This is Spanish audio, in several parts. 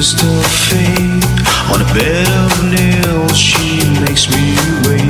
twist of fate on a bed of nails she makes me wait.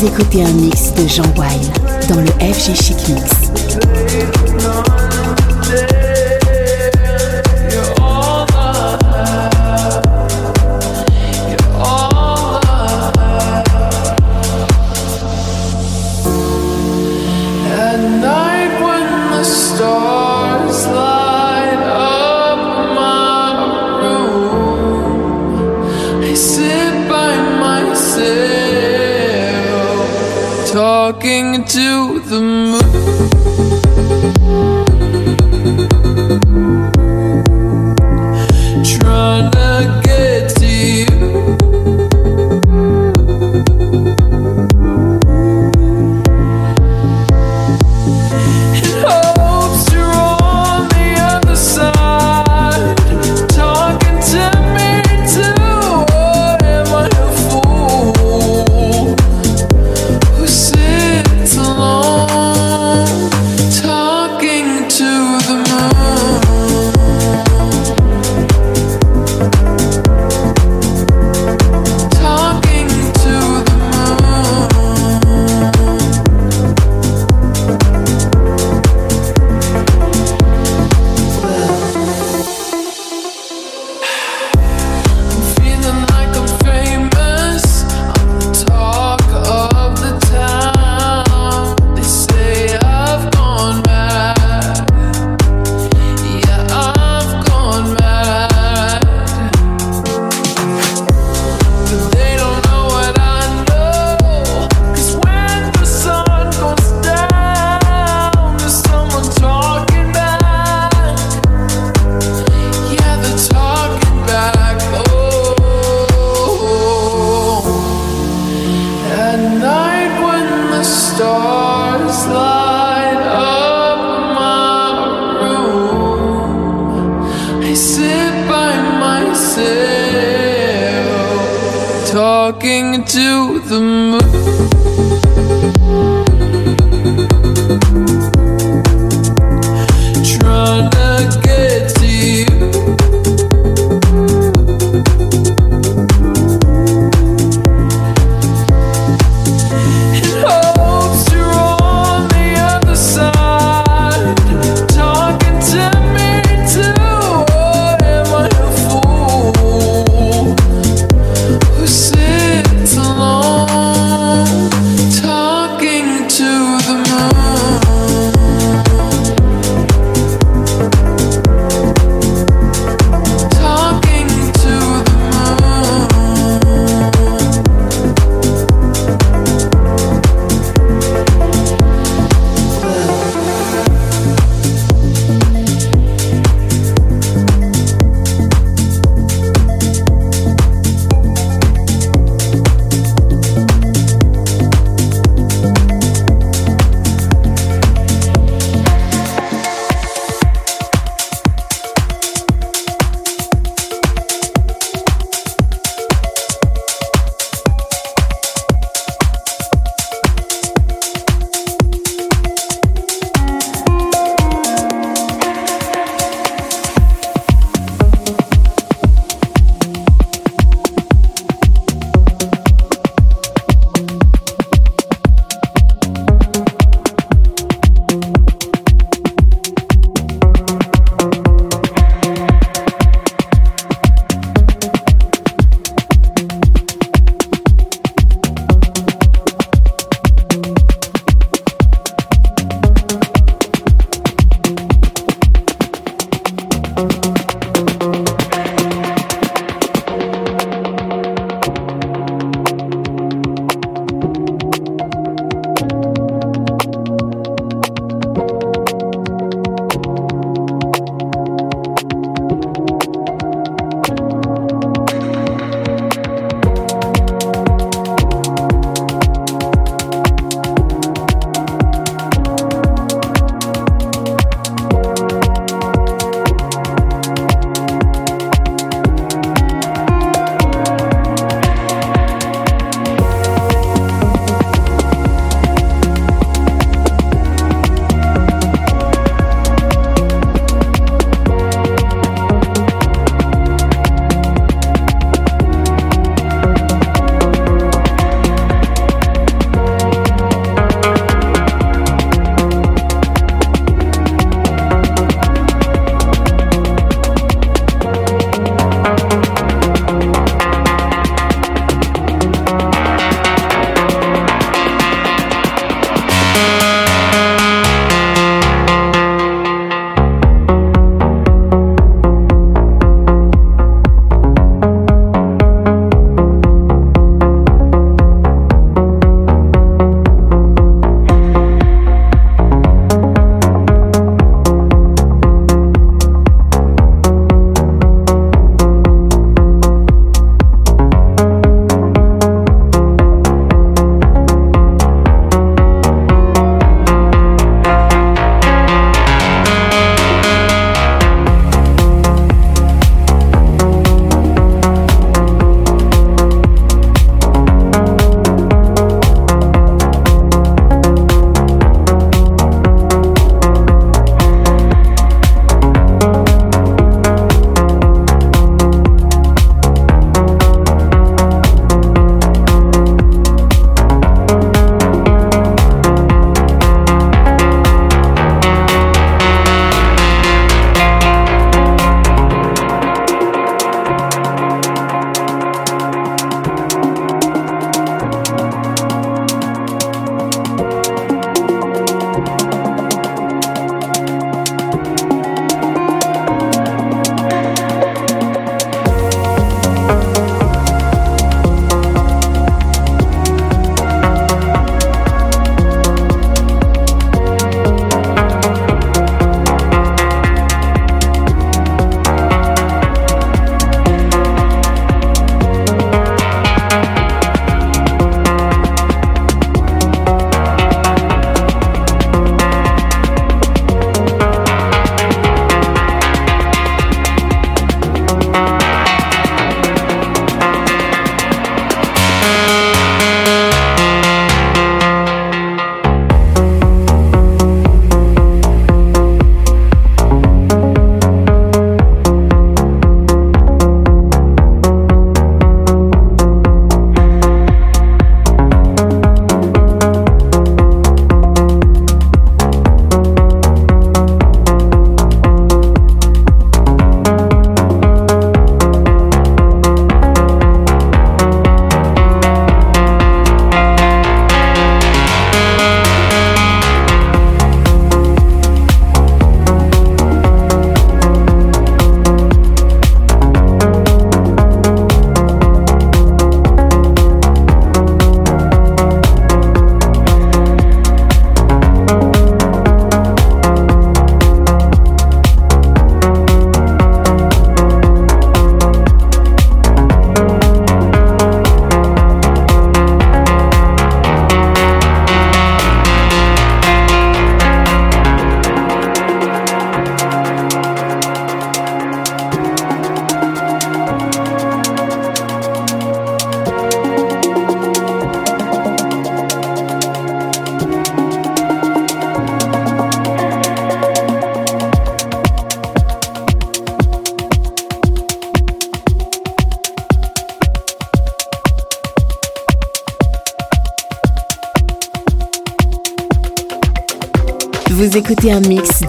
Écoutez un mix de Jean Wine dans le FG Chic Mix.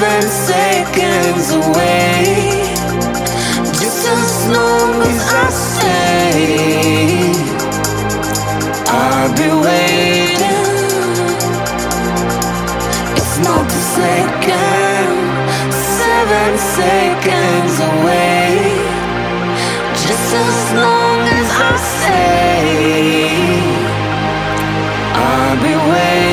seven seconds away. Just as long as I stay, I'll be waiting. It's not a second, seven seconds away. Just as long as I stay, I'll be waiting.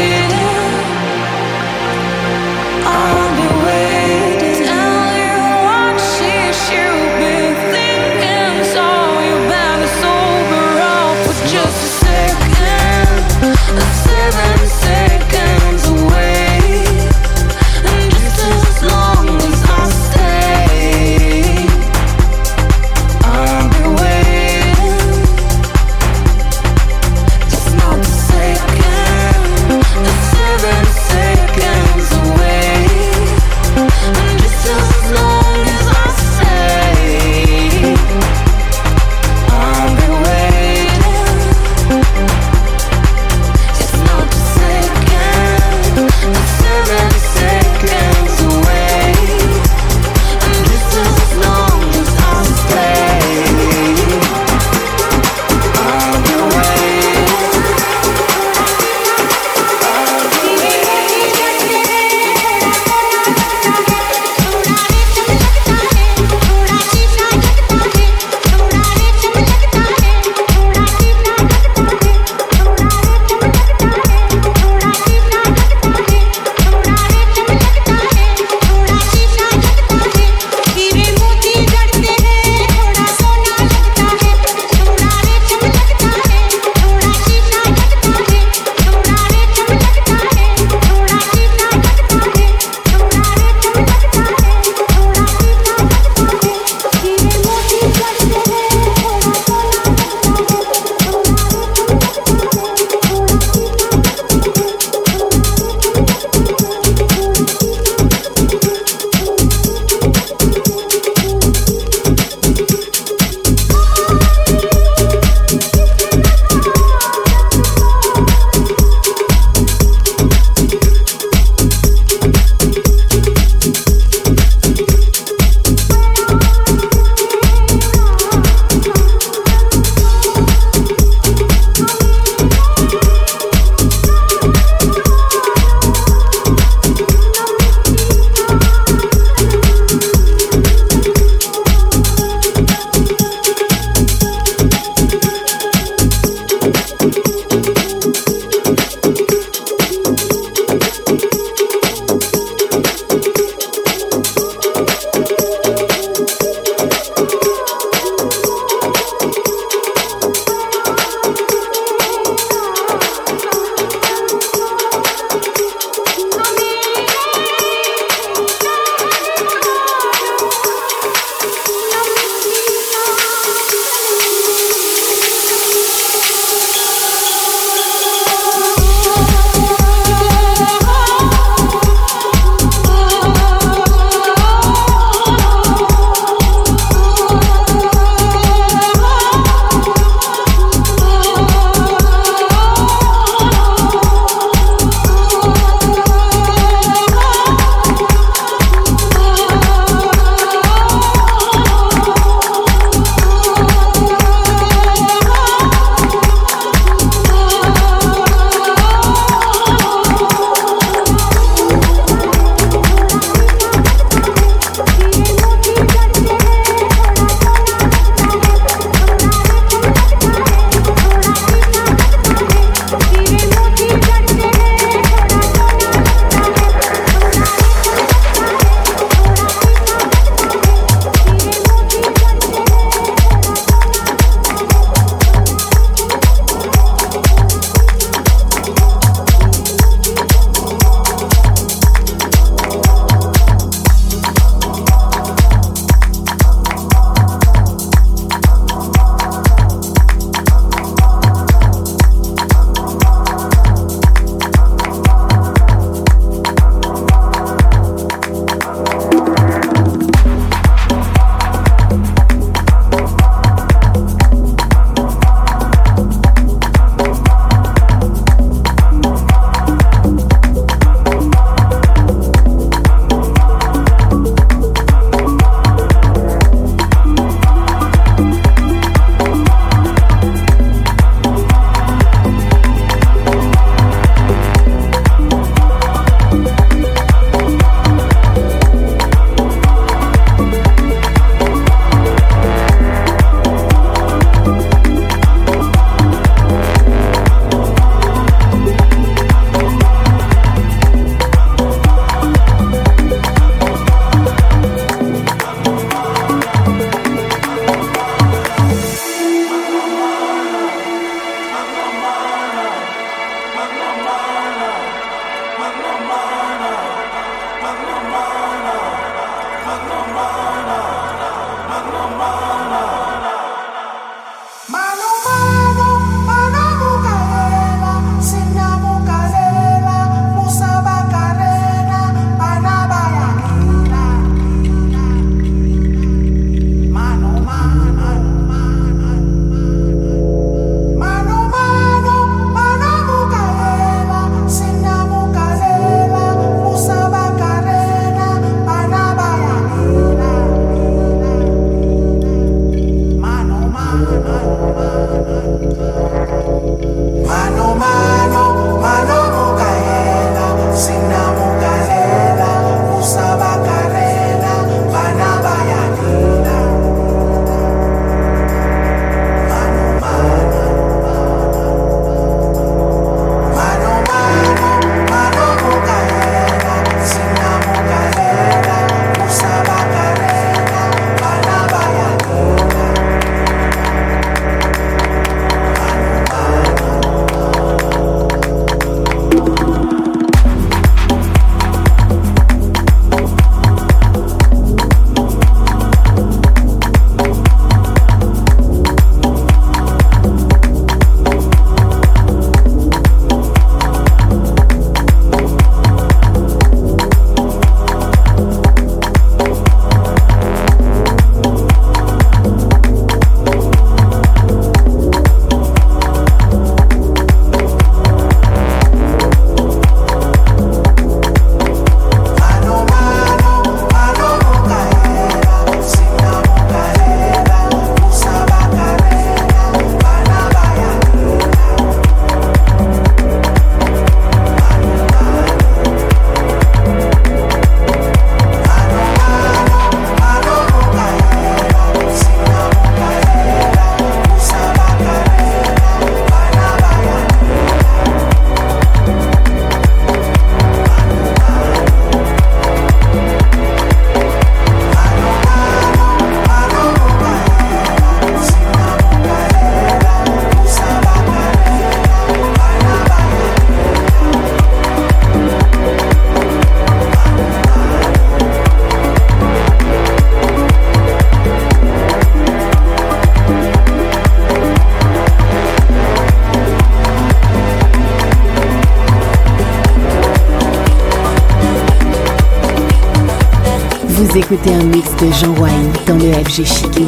Écoutez un mix de Jean Wayne dans le FG Chic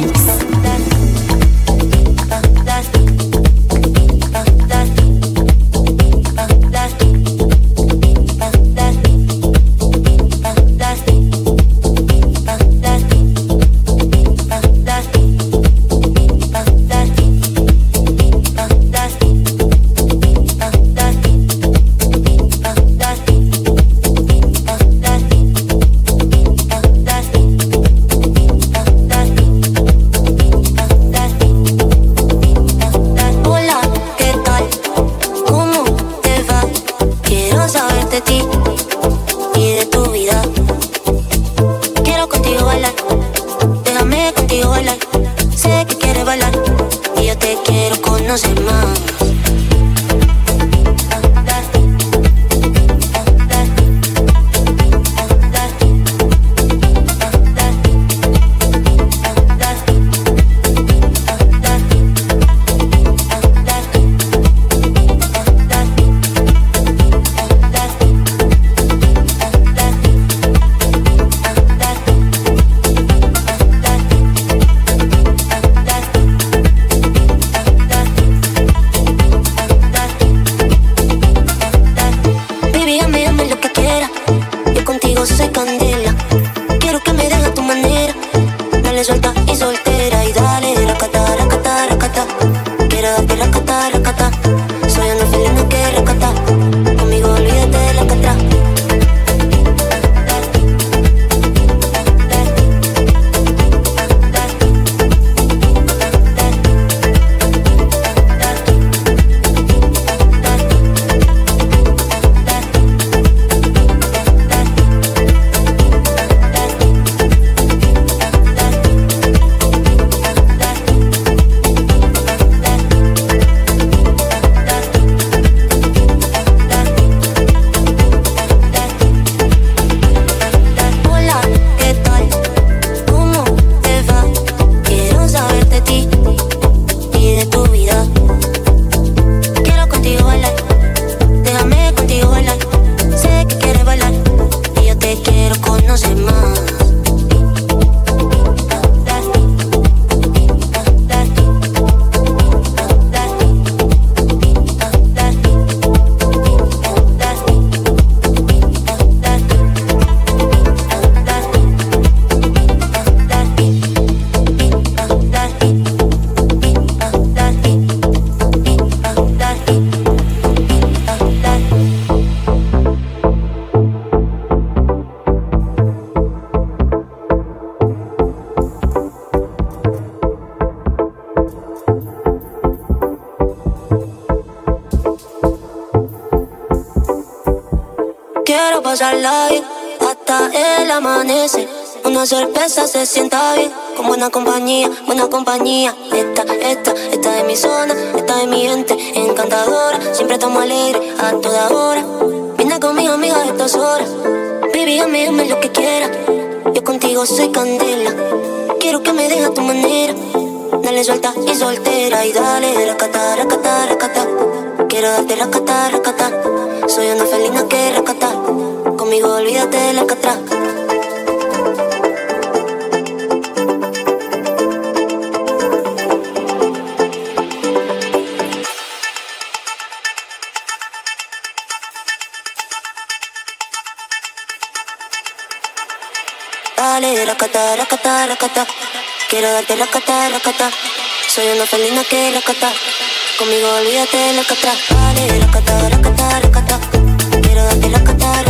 amanecer. Una cerveza se sienta bien, con buena compañía, buena compañía. Esta, esta, esta es mi zona, esta es mi gente encantadora. Siempre estamos alegres a toda hora. Vine con mis amigas estas horas. Baby, dame lo que quieras. Yo contigo soy candela. Quiero que me dejes a tu manera. Dale suelta y soltera y dale racata, racata, racata. Quiero darte racata, racata. Soy una felina que racata. Conmigo olvídate de la catra. Racata, racata, racata. Quiero darte racata, racata. Soy una felina que racata. Conmigo olvídate catra. Dale, racata, racata, racata. Quiero darte racata, racata.